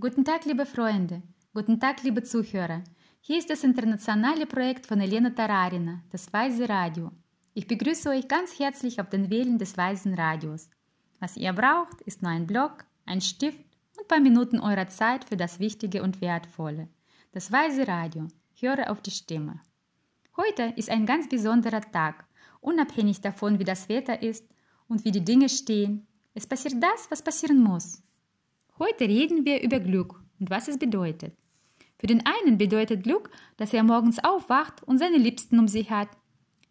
Guten Tag, liebe Freunde. Guten Tag, liebe Zuhörer. Hier ist das internationale Projekt von Elena Tararina, das Weise Radio. Ich begrüße euch ganz herzlich auf den Wählen des Weisen Radios. Was ihr braucht, ist nur ein Block, ein Stift und ein paar Minuten eurer Zeit für das Wichtige und Wertvolle. Das Weise Radio. Höre auf die Stimme. Heute ist ein ganz besonderer Tag, unabhängig davon, wie das Wetter ist und wie die Dinge stehen. Es passiert das, was passieren muss. Heute reden wir über Glück und was es bedeutet. Für den einen bedeutet Glück, dass er morgens aufwacht und seine Liebsten um sich hat.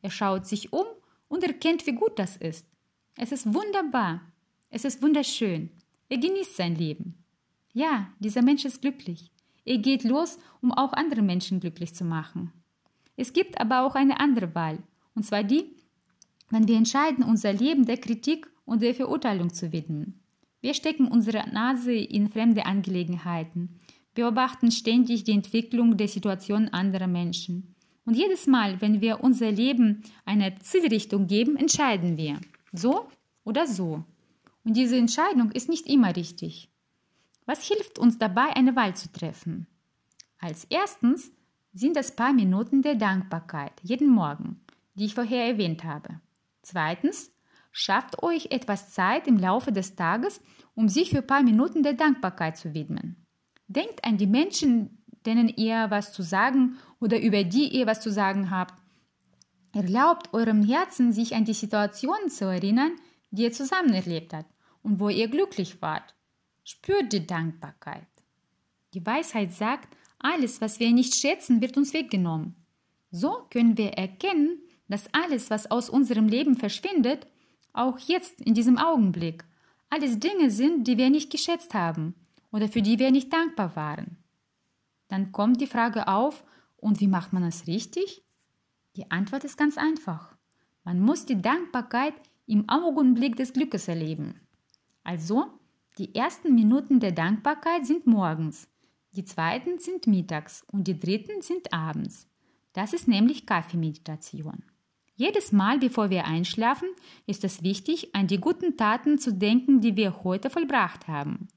Er schaut sich um und erkennt, wie gut das ist. Es ist wunderbar. Es ist wunderschön. Er genießt sein Leben. Ja, dieser Mensch ist glücklich. Er geht los, um auch andere Menschen glücklich zu machen. Es gibt aber auch eine andere Wahl, und zwar die, wenn wir entscheiden, unser Leben der Kritik und der Verurteilung zu widmen. Wir stecken unsere Nase in fremde Angelegenheiten, beobachten ständig die Entwicklung der Situation anderer Menschen. Und jedes Mal, wenn wir unser Leben eine Zielrichtung geben, entscheiden wir. So oder so. Und diese Entscheidung ist nicht immer richtig. Was hilft uns dabei, eine Wahl zu treffen? Als erstens sind es paar Minuten der Dankbarkeit jeden Morgen, die ich vorher erwähnt habe. Zweitens Schafft euch etwas Zeit im Laufe des Tages, um sich für ein paar Minuten der Dankbarkeit zu widmen. Denkt an die Menschen, denen ihr was zu sagen oder über die ihr was zu sagen habt. Erlaubt eurem Herzen, sich an die Situationen zu erinnern, die ihr zusammen erlebt habt und wo ihr glücklich wart. Spürt die Dankbarkeit. Die Weisheit sagt, alles, was wir nicht schätzen, wird uns weggenommen. So können wir erkennen, dass alles, was aus unserem Leben verschwindet, auch jetzt in diesem Augenblick, alles Dinge sind, die wir nicht geschätzt haben oder für die wir nicht dankbar waren. Dann kommt die Frage auf, und wie macht man es richtig? Die Antwort ist ganz einfach. Man muss die Dankbarkeit im Augenblick des Glückes erleben. Also, die ersten Minuten der Dankbarkeit sind morgens, die zweiten sind mittags und die dritten sind abends. Das ist nämlich Kaffeemeditation. Jedes Mal, bevor wir einschlafen, ist es wichtig, an die guten Taten zu denken, die wir heute vollbracht haben.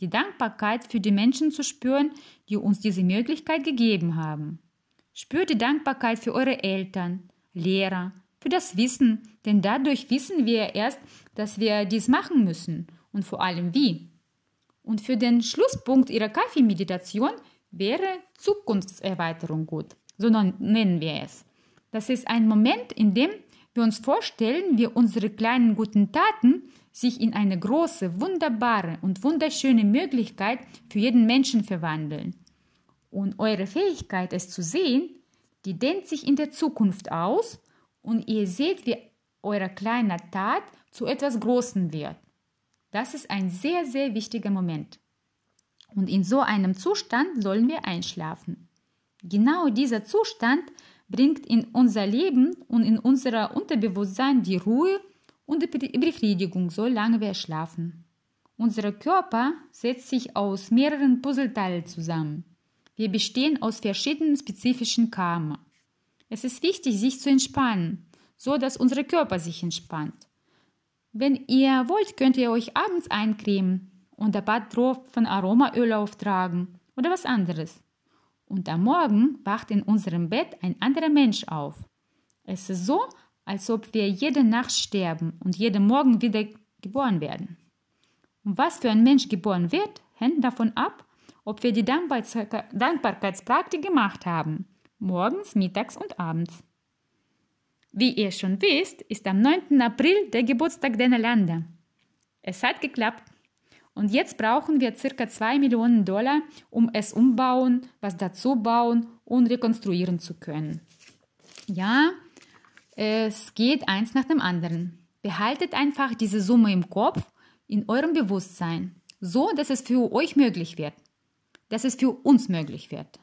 Die Dankbarkeit für die Menschen zu spüren, die uns diese Möglichkeit gegeben haben. Spürt die Dankbarkeit für eure Eltern, Lehrer, für das Wissen, denn dadurch wissen wir erst, dass wir dies machen müssen und vor allem wie. Und für den Schlusspunkt Ihrer Kaffeemeditation wäre Zukunftserweiterung gut, so nennen wir es. Das ist ein Moment, in dem wir uns vorstellen, wie unsere kleinen guten Taten sich in eine große, wunderbare und wunderschöne Möglichkeit für jeden Menschen verwandeln. Und eure Fähigkeit, es zu sehen, die dehnt sich in der Zukunft aus und ihr seht, wie eure kleine Tat zu etwas Großem wird. Das ist ein sehr, sehr wichtiger Moment. Und in so einem Zustand sollen wir einschlafen. Genau dieser Zustand bringt in unser Leben und in unser Unterbewusstsein die Ruhe und die Befriedigung, solange wir schlafen. Unser Körper setzt sich aus mehreren Puzzleteilen zusammen. Wir bestehen aus verschiedenen spezifischen Karma. Es ist wichtig, sich zu entspannen, so dass unser Körper sich entspannt. Wenn ihr wollt, könnt ihr euch abends eincremen und ein paar Tropfen Aromaöl auftragen oder was anderes. Und am Morgen wacht in unserem Bett ein anderer Mensch auf. Es ist so, als ob wir jede Nacht sterben und jeden Morgen wieder geboren werden. Und was für ein Mensch geboren wird, hängt davon ab, ob wir die Dankbarkeitspraktik gemacht haben, morgens, mittags und abends. Wie ihr schon wisst, ist am 9. April der Geburtstag der Länder. Es hat geklappt. Und jetzt brauchen wir circa 2 Millionen Dollar, um es umbauen, was dazu bauen und rekonstruieren zu können. Ja, es geht eins nach dem anderen. Behaltet einfach diese Summe im Kopf, in eurem Bewusstsein, so dass es für euch möglich wird, dass es für uns möglich wird,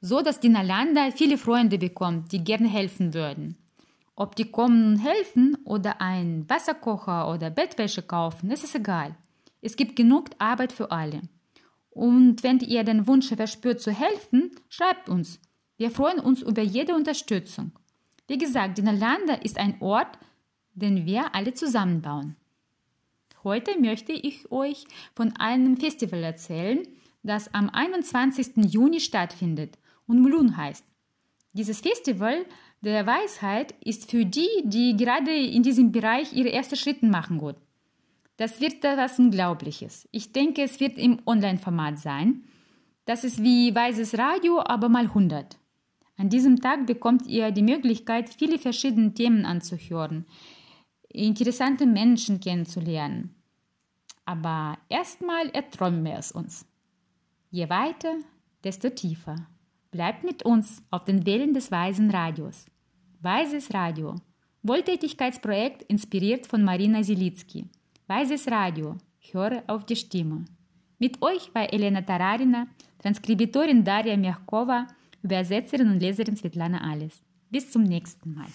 so dass die Nalanda viele Freunde bekommt, die gerne helfen würden. Ob die kommen und helfen oder einen Wasserkocher oder Bettwäsche kaufen, ist es egal. Es gibt genug Arbeit für alle. Und wenn ihr den Wunsch verspürt zu helfen, schreibt uns. Wir freuen uns über jede Unterstützung. Wie gesagt, die Nalanda ist ein Ort, den wir alle zusammenbauen. Heute möchte ich euch von einem Festival erzählen, das am 21. Juni stattfindet und Mulun heißt. Dieses Festival der Weisheit ist für die, die gerade in diesem Bereich ihre ersten Schritte machen gut. Das wird etwas Unglaubliches. Ich denke, es wird im Online-Format sein. Das ist wie Weises Radio, aber mal 100. An diesem Tag bekommt ihr die Möglichkeit, viele verschiedene Themen anzuhören, interessante Menschen kennenzulernen. Aber erstmal erträumen wir es uns. Je weiter, desto tiefer. Bleibt mit uns auf den Wellen des Weisen Radios. Weises Radio. Wohltätigkeitsprojekt inspiriert von Marina Silitzky. Weises Radio. Höre auf die Stimme. Mit euch war Elena Tararina, Transkribitorin Daria Mягkova, Übersetzerin und Leserin Svetlana Alles. Bis zum nächsten Mal.